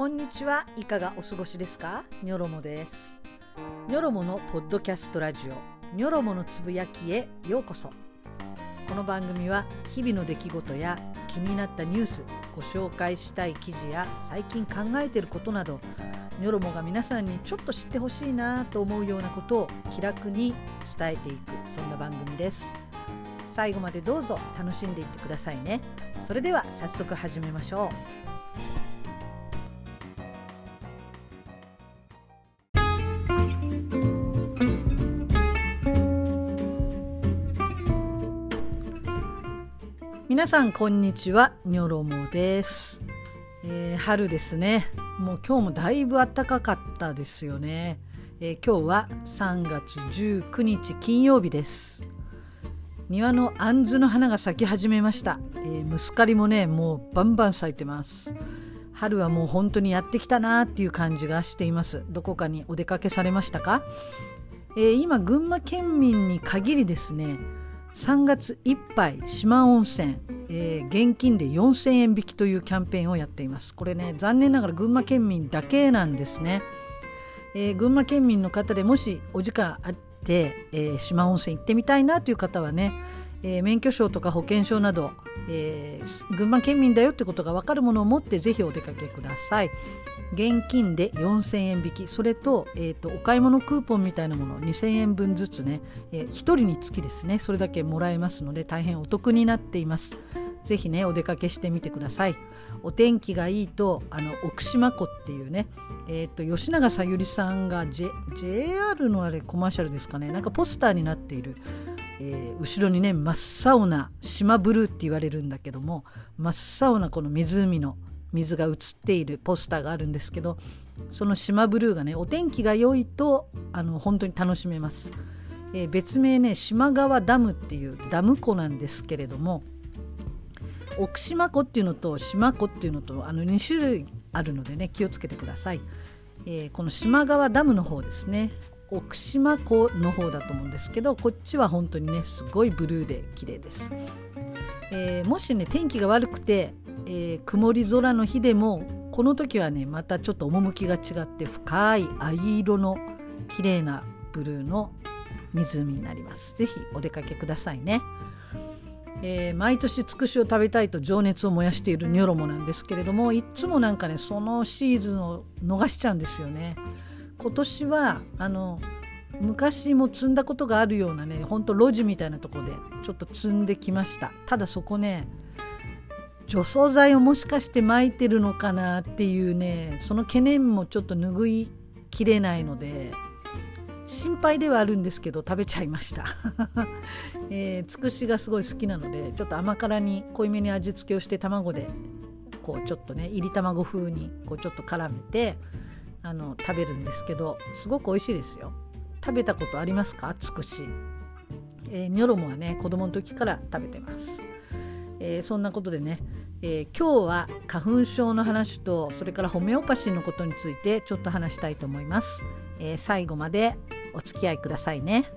こんにちは。いかがお過ごしですか？ニョロモです。ニョロモのポッドキャストラジオ。ニョロモのつぶやきへようこそ。この番組は日々の出来事や気になったニュースご紹介したい記事や最近考えていることなどニョロモが皆さんにちょっと知ってほしいなと思うようなことを気楽に伝えていくそんな番組です。最後までどうぞ楽しんでいってくださいね。それでは早速始めましょう。皆さんこんにちは。ニョロモです、えー、春ですね。もう今日もだいぶ暖かかったですよね、えー、今日は3月19日金曜日です。庭のあんずの花が咲き始めました、えー、ムスカリもねもうバンバン咲いてます。春はもう本当にやってきたなっていう感じがしています。どこかにお出かけされましたか、えー、今群馬県民に限りですね3月いっぱい四万温泉、えー、現金で4000円引きというキャンペーンをやっています。これね残念ながら群馬県民だけなんですね、えー、群馬県民の方でもしお時間あって、えー、四万温泉行ってみたいなという方はね、えー、免許証とか保険証など、えー、群馬県民だよってことが分かるものを持ってぜひお出かけください。現金で4000円引き。それと,、えーと、お買い物クーポンみたいなもの2000円分ずつね、えー、1人につきですね。それだけもらえますので大変お得になっています。ぜひねお出かけしてみてください。お天気がいいとあの奥島湖っていうねえーと、吉永小百合さんが、J、JR のあれコマーシャルですかね。なんかポスターになっている、えー、後ろにね真っ青な島ブルーって言われるんだけども真っ青なこの湖の水が映っているポスターがあるんですけどその島ブルーがねお天気が良いとあの本当に楽しめます、えー、別名ね島川ダムっていうダム湖なんですけれども奥島湖っていうのと島湖っていうのとあの2種類あるのでね気をつけてください、えー、この島川ダムの方ですね。奥島湖の方だと思うんですけどこっちは本当にねすごいブルーで綺麗です、えー、もしね天気が悪くてえー、曇り空の日でもこの時はねまたちょっと趣が違って深い藍色の綺麗なブルーの湖になります。是非お出かけくださいね、えー、毎年つくしを食べたいと情熱を燃やしているニョロモなんですけれどもいっつもなんかねそのシーズンを逃しちゃうんですよね。今年はあの昔も積んだことがあるようなねほんと路地みたいなとこでちょっと積んできました。ただそこね除草剤をもしかして撒いてるのかなっていうねその懸念もちょっと拭いきれないので心配ではあるんですけど食べちゃいました、えー、つくしがすごい好きなのでちょっと甘辛に濃いめに味付けをして卵でこうちょっとねいり卵風にこうちょっと絡めてあの食べるんですけどすごく美味しいですよ。食べたことありますか？つくし、えー、ニョロモはね子供の時から食べてます。えー、そんなことでね、えー、今日は花粉症の話とそれからホメオパシーのことについてちょっと話したいと思います、えー、最後までお付き合いくださいね。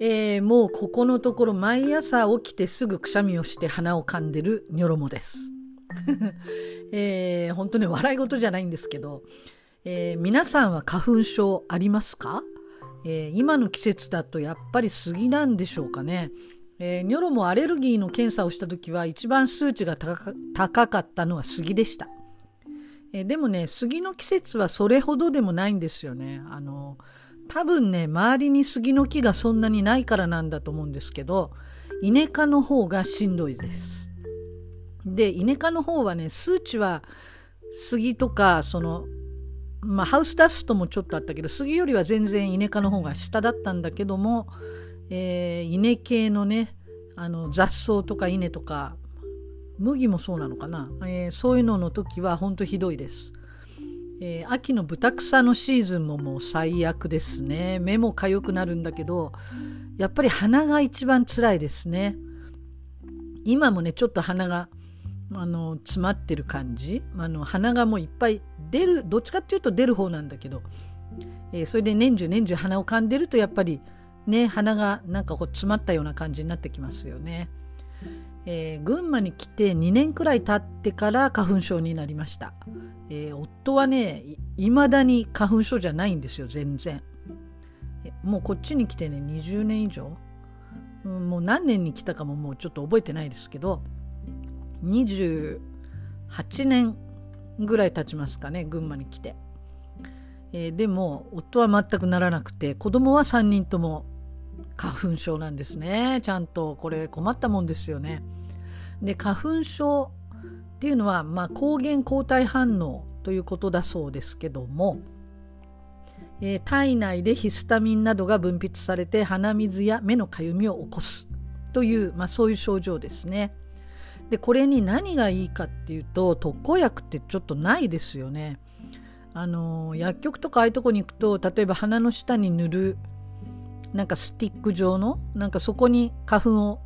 えー、もうここのところ毎朝起きてすぐくしゃみをして鼻をかんでるニョロモです えー、本当に笑い事じゃないんですけど、えー、皆さんは花粉症ありますか、えー、今の季節だとやっぱり杉なんでしょうかね。えー、ニョロもアレルギーの検査をした時は一番数値が高かったのは杉でした。えー、でもね、杉の季節はそれほどでもないんですよね。あの、多分ね、周りに杉の木がそんなにないからなんだと思うんですけど、イネ科の方がしんどいです。でイネ科の方はね数値は杉とかそのまあハウスダストもちょっとあったけど杉よりは全然イネ科の方が下だったんだけども、えー、稲系のねあの雑草とか稲とか麦もそうなのかな、えー、そういうのの時は本当ひどいです。えー、秋のブタクサのシーズンももう最悪ですね。目も痒くなるんだけどやっぱり鼻が一番辛いですね。今もねちょっと鼻があの詰まってる感じ。あの鼻がもういっぱい出るどっちかっていうと出る方なんだけどえー、それで年中年中鼻をかんでるとやっぱりね鼻がなんかこう詰まったような感じになってきますよね。えー、群馬に来て2年くらい経ってから花粉症になりました、えー、夫はねいまだに花粉症じゃないんですよ全然。もうこっちに来てね20年以上、ん、もう何年に来たかももうちょっと覚えてないですけど28年ぐらい経ちますかね群馬に来て、えー、でも夫は全くならなくて子供は3人とも花粉症なんですねちゃんとこれ困ったもんですよねで花粉症っていうのは、まあ、抗原抗体反応ということだそうですけども、えー、体内でヒスタミンなどが分泌されて鼻水や目のかゆみを起こすという、まあ、そういう症状ですね。でこれに何がいいかっていうと特効薬ってちょっとないですよね。あの薬局とかああいうとこに行くと例えば鼻の下に塗るなんかスティック状のなんかそこに花粉を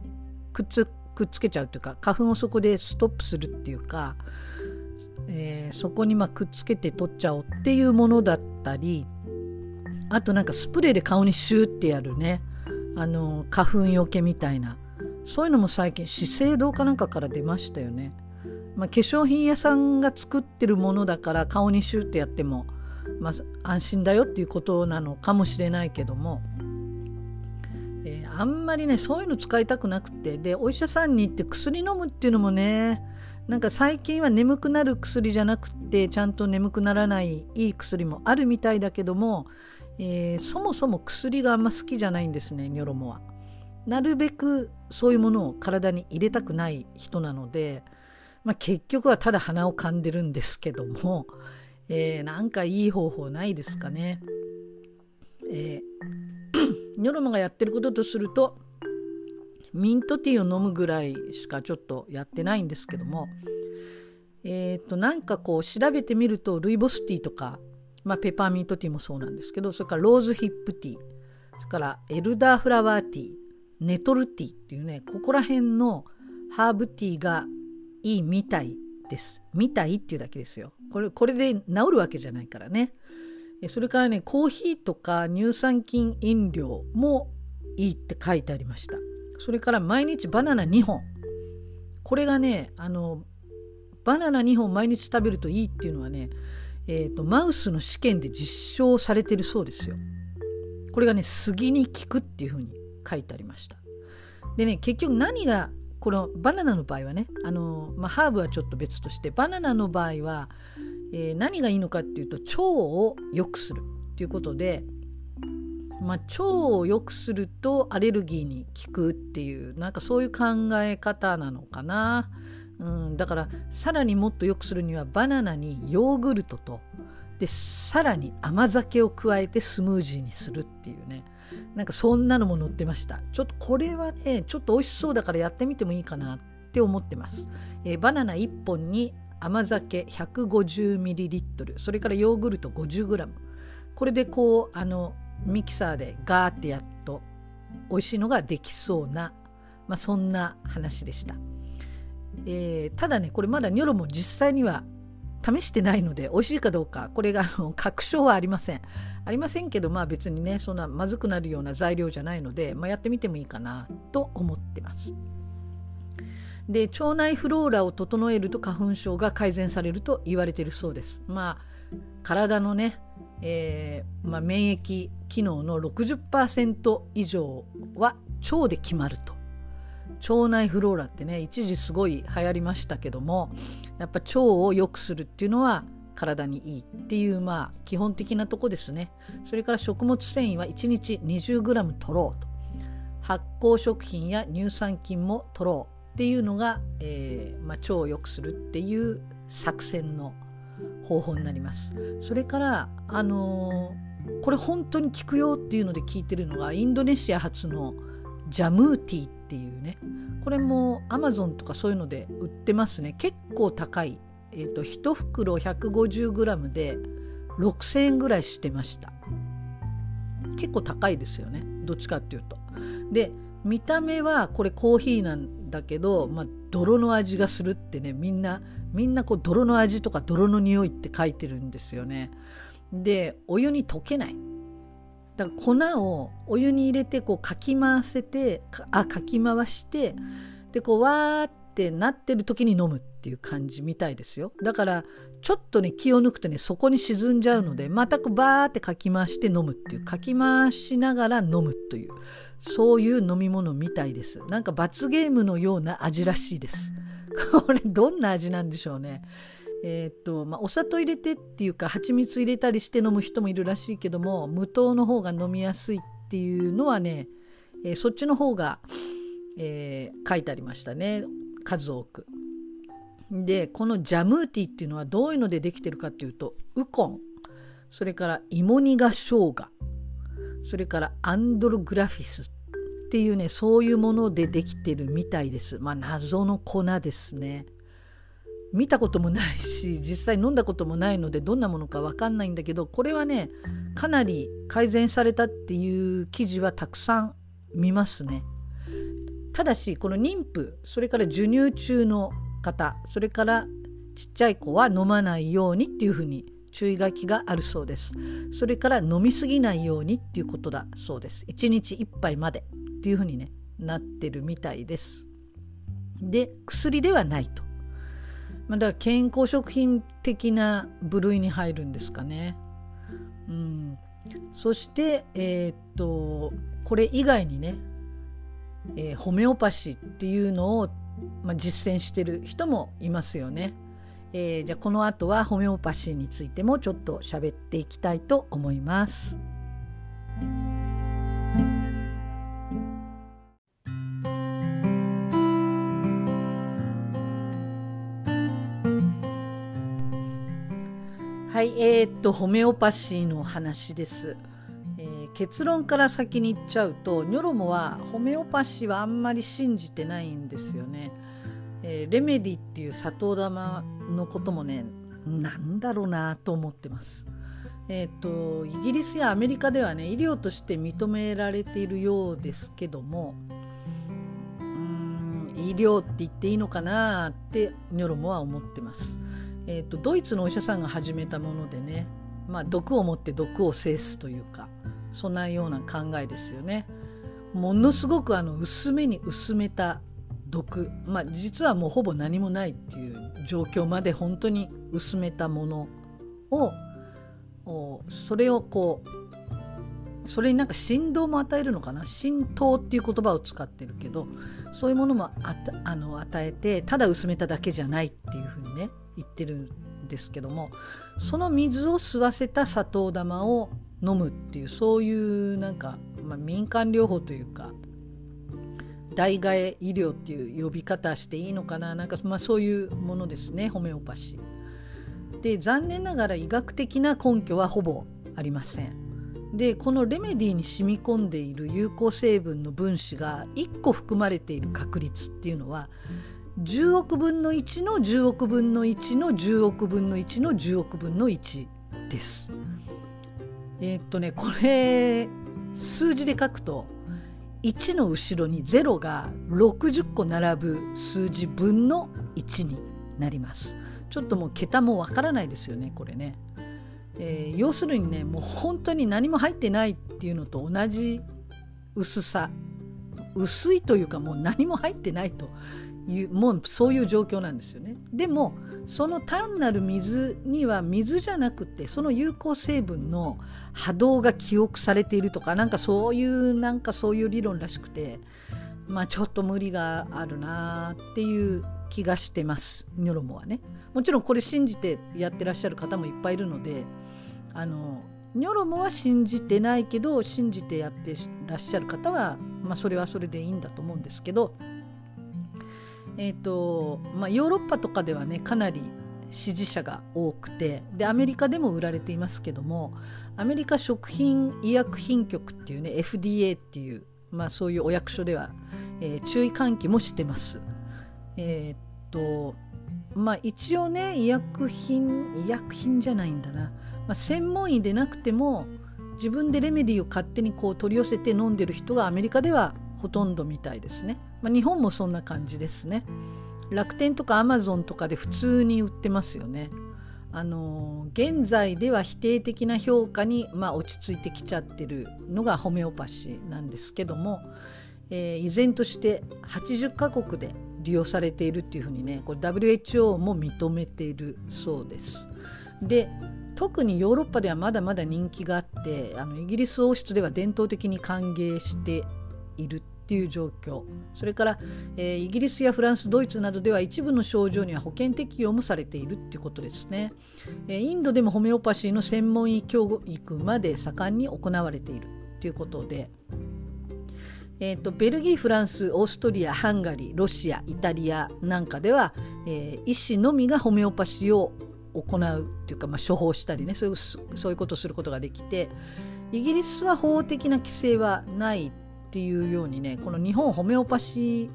くっつくっつけちゃうというか花粉をそこでストップするっていうか、えー、そこにまくっつけて取っちゃおうっていうものだったりあとなんかスプレーで顔にシューってやるねあの花粉よけみたいなそういうのも最近資生堂かなんかから出ましたよね、まあ、化粧品屋さんが作ってるものだから顔にシューってやっても、まあ、安心だよっていうことなのかもしれないけども、あんまりねそういうの使いたくなくてでお医者さんに行って薬飲むっていうのもねなんか最近は眠くなる薬じゃなくてちゃんと眠くならないいい薬もあるみたいだけども、えー、そもそも薬があんま好きじゃないんですねニョロモは。なるべくそういうものを体に入れたくない人なので、まあ、結局はただ鼻をかんでるんですけども、えー、なんかいい方法ないですかね。えーノルマがやってることとするとミントティーを飲むぐらいしかちょっとやってないんですけどもえっ、ー、となんかこう調べてみるとルイボスティーとか、まあ、ペパーミントティーもそうなんですけどそれからローズヒップティーそれからエルダーフラワーティーネトルティーっていうねここら辺のハーブティーがいいみたいです。みたいっていうだけですよ。これこれで治るわけじゃないからね。それからねコーヒーとか乳酸菌飲料もいいって書いてありました。それから毎日バナナ2本。これがねあのバナナ2本毎日食べるといいっていうのはね、えーと、マウスの試験で実証されてるそうですよ。これがね杉に効くっていうふうに書いてありました。でね結局何がこのバナナの場合はねあの、まあ、ハーブはちょっと別としてバナナの場合はえー、何がいいのかっていうと腸を良くするっていうことで、まあ、腸を良くするとアレルギーに効くっていうなんかそういう考え方なのかな、うん、だからさらにもっと良くするにはバナナにヨーグルトとでさらに甘酒を加えてスムージーにするっていうね。なんかそんなのも載ってました。ちょっとこれはねちょっと美味しそうだからやってみてもいいかなって思ってます、えー、バナナ1本に甘酒 150ml それからヨーグルト 50g これでこうあのミキサーでガーってやっと美味しいのができそうな、まあ、そんな話でした、えー、ただねこれまだニョロも実際には試してないので美味しいかどうかこれがあの確証はありません。ありませんけどまあ別にねそんなまずくなるような材料じゃないので、まあ、やってみてもいいかなと思ってます。で腸内フローラを整えると花粉症が改善されると言われているそうです。まあ体のね、えー、まあ、免疫機能の60%以上は腸で決まると。腸内フローラってね一時すごい流行りましたけどもやっぱ腸を良くするっていうのは体にいいっていうまあ基本的なとこですねそれから食物繊維は1日 20g 取ろうと発酵食品や乳酸菌も取ろうっていうのが、えーまあ、腸を良くするっていう作戦の方法になります。それから、あのー、これ本当に効くよっていうので聞いてるのがインドネシア発のジャムーティーっていうねこれもアマゾンとかそういうので売ってますね。結構高い、えーと、1袋 150g で6000円ぐらいしてました。結構高いですよね。どっちかっていうと。で見た目はこれコーヒーなんだけど、まあ、泥の味がするってねみんなみんなこう泥の味とか泥の匂いって書いてるんですよね。でお湯に溶けない。だから粉をお湯に入れてこうかき回せてあかき回してでこうわーってなってる時に飲むっていう感じみたいですよ。だからちょっとね気を抜くとねそこに沈んじゃうのでまたこうバーってかき回して飲むっていうかき回しながら飲むという。そういう飲み物みたいです。なんか罰ゲームのような味らしいです。これどんな味なんでしょうね。えー、っとまあ、お砂糖入れてっていうか蜂蜜入れたりして飲む人もいるらしいけども無糖の方が飲みやすいっていうのはね、えー、そっちの方が、えー、書いてありましたね。数多く。でこのジャムーティーっていうのはどういうのでできてるかっていうとウコン。それから芋煮が生姜。それからアンドログラフィスっていうねそういうものでできてるみたいです。まあ謎の粉ですね。見たこともないし実際飲んだこともないのでどんなものか分かんないんだけどこれはねかなり改善されたっていう記事はたくさん見ますね。ただしこの妊婦それから授乳中の方それからちっちゃい子は飲まないようにっていうふうに注意書きがあるそうです。それから飲みすぎないようにっていうことだそうです。1日1杯までっていうふうにねなってるみたいです。で薬ではないと。まあ、だから健康食品的な部類に入るんですかね。うん、そして、えー、っとこれ以外にね、えー、ホメオパシーっていうのを、まあ、実践してる人もいますよね。えー、じゃあこの後はホメオパシーについてもちょっと喋っていきたいと思います。はい、えー、っとホメオパシーの話です、えー、結論から先に言っちゃうとニョロモはホメオパシーはあんまり信じてないんですよね、えー、レメディっていう砂糖玉のこともねなんだろうなと思ってますえーと、イギリスやアメリカではね医療として認められているようですけどもうん医療って言っていいのかなってニョロモは思ってますえーと、ドイツのお医者さんが始めたものでね、まあ、毒を持って毒を制すというかそんなような考えですよね。ものすごくあの薄めに薄めた毒、まあ、実はもうほぼ何もないっていう状況まで本当に薄めたものをそれをこうそれになんか振動も与えるのかな？浸透っていう言葉を使ってるけどそういうものもあたあの与えてただ薄めただけじゃないっていうふうにね言ってるんですけどもその水を吸わせた砂糖玉を飲むっていうそういうなんか、まあ、民間療法というか代替え医療っていう呼び方していいのかななんか、まあ、そういうものですねホメオパシー。で残念ながら医学的な根拠はほぼありません。でこのレメディに染み込んでいる有効成分の分子が1個含まれている確率っていうのは10億分の1の10億分の1の10億分の1の10億分の1です。えー、っとねこれ数字で書くと1の後ろに0が60個並ぶ数字分の1になります。ちょっともう桁もわからないですよねこれね。えー、要するにねもう本当に何も入ってないっていうのと同じ薄さ薄いというかもう何も入ってないというもうそういう状況なんですよね。でもその単なる水には水じゃなくてその有効成分の波動が記憶されているとかなんかそういうなんかそういう理論らしくてまあちょっと無理があるなっていう気がしてますニョロモはね。もちろんこれ信じてやってらっしゃる方もいっぱいいるのであのニョロモは信じてないけど信じてやってらっしゃる方は、まあ、それはそれでいいんだと思うんですけどえーとまあ、ヨーロッパとかではねかなり支持者が多くてでアメリカでも売られていますけどもアメリカ食品医薬品局っていうね FDA っていう、まあ、そういうお役所では、えー、注意喚起もしてます。えっ、とまあ一応ね医薬品医薬品じゃないんだな、まあ、専門医でなくても自分でレメディーを勝手にこう取り寄せて飲んでる人がアメリカではほとんどみたいですね。まあ、日本もそんな感じですね。楽天とかアマゾンとかで普通に売ってますよね。あの現在では否定的な評価に、まあ、落ち着いてきちゃってるのがホメオパシーなんですけども、えー、依然として80カ国で利用されているっていうふうにねこれ WHO も認めているそうです。で特にヨーロッパではまだまだ人気があってあのイギリス王室では伝統的に歓迎しているっていう状況。それから、えー、イギリスやフランスドイツなどでは一部の症状には保険適用もされているっていうことですね、えー、インドでもホメオパシーの専門医教育まで盛んに行われているということで。えーと、ベルギーフランスオーストリアハンガリーロシアイタリアなんかでは、えー、医師のみがホメオパシーを行うっていうか、まあ、処方したりねそういうそういうことをすることができてイギリスは法的な規制はないとっていうようにねこの日本ホメオパシ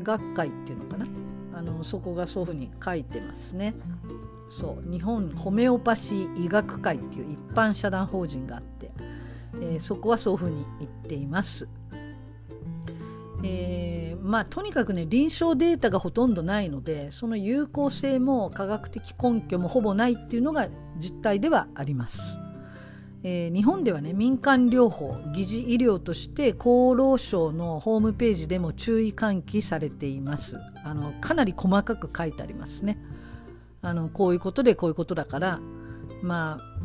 ー学会っていうのかな？あのそこがそういうふうに書いてますね。そう日本ホメオパシー医学会っていう一般社団法人があって、えー、そこはそういうふうに言っています。えー、まあとにかくね臨床データがほとんどないのでその有効性も科学的根拠もほぼないっていうのが実態ではあります。えー、日本ではね民間療法疑似医療として厚労省のホームページでも注意喚起されています。あのかなり細かく書いてありますね。あのこういうことでこういうことだからまあ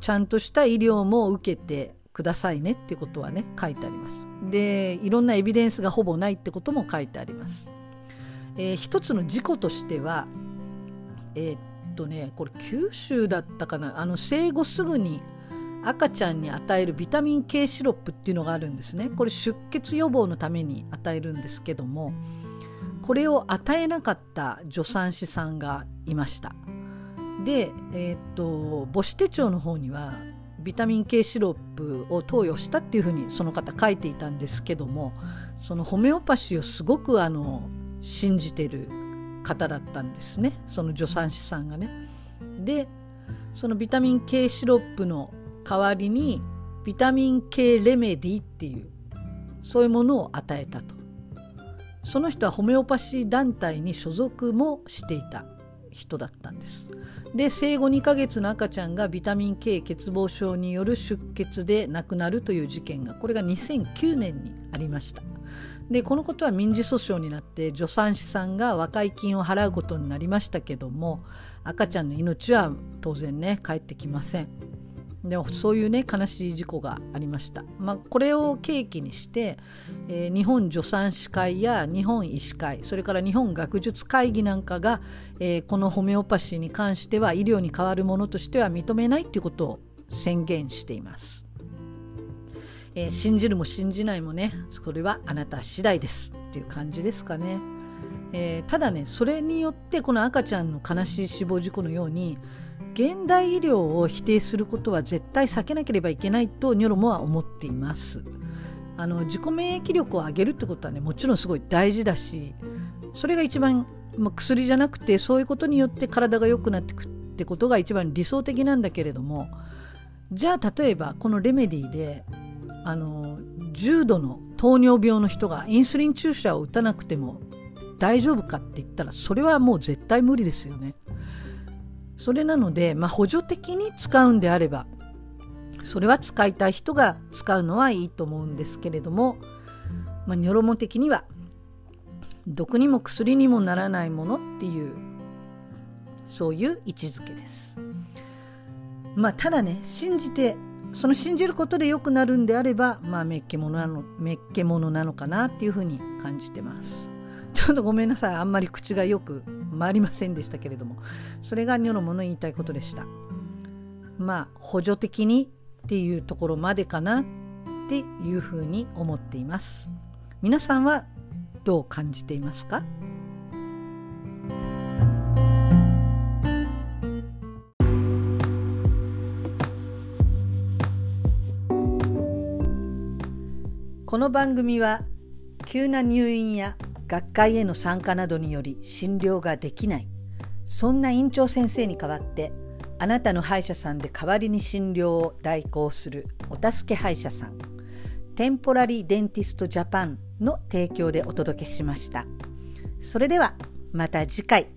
ちゃんとした医療も受けてくださいねっていうことはね書いてあります。でいろんなエビデンスがほぼないってことも書いてあります、えー、一つの事故としてはえー、っとねこれ九州だったかな。あの生後すぐに赤ちゃんに与えるビタミン K シロップっていうのがあるんですね。これ出血予防のために与えるんですけどもこれを与えなかった助産師さんがいました。で、えー、っと母子手帳の方にはビタミン K シロップを投与したっていうふうにその方書いていたんですけどもそのホメオパシーをすごくあの信じてる方だったんですね。その助産師さんがね。でそのビタミン K シロップの代わりにビタミン K レメディっていうそういうものを与えたと。その人はホメオパシー団体に所属もしていた人だったんです。で生後2ヶ月の赤ちゃんがビタミン K 欠乏症による出血で亡くなるという事件がこれが2009年にありました。でこのことは民事訴訟になって助産師さんが和解金を払うことになりましたけども赤ちゃんの命は当然ね帰ってきませんでもそういうね悲しい事故がありました、まあ、これを契機にして、えー、日本助産師会や日本医師会それから日本学術会議なんかが、えー、このホメオパシーに関しては医療に代わるものとしては認めないということを宣言しています、えー、信じるも信じないもねそれはあなた次第ですっていう感じですかね、えただねそれによってこの赤ちゃんの悲しい死亡事故のように現代医療を否定することは絶対避けなければいけないとニョロモは思っていますあの自己免疫力を上げるってことはねもちろんすごい大事だしそれが一番、まあ、薬じゃなくてそういうことによって体が良くなってくってことが一番理想的なんだけれどもじゃあ例えばこのレメディであの重度の糖尿病の人がインスリン注射を打たなくても大丈夫かって言ったらそれはもう絶対無理ですよね。それなので、まあ、補助的に使うんであればそれは使いたい人が使うのはいいと思うんですけれども、まあ、ニョロモ的には毒にも薬にもならないものっていうそういう位置づけです。まあ、ただね信じてその信じることで良くなるんであれば、まあ、めっけものなのめっけものなのかなっていうふうに感じてます。ちょっとごめんなさい。あんまり口がよく回りませんでしたけれども。それがニョロモの言いたいことでした。まあ補助的にっていうところまでかなっていうふうに思っています。皆さんはどう感じていますか？この番組は急な入院や学会への参加などにより診療ができない。そんな院長先生に代わってあなたの歯医者さんで代わりに診療を代行するお助け歯医者さん。テンポラリーデンティストジャパンの提供でお届けしました。それではまた次回。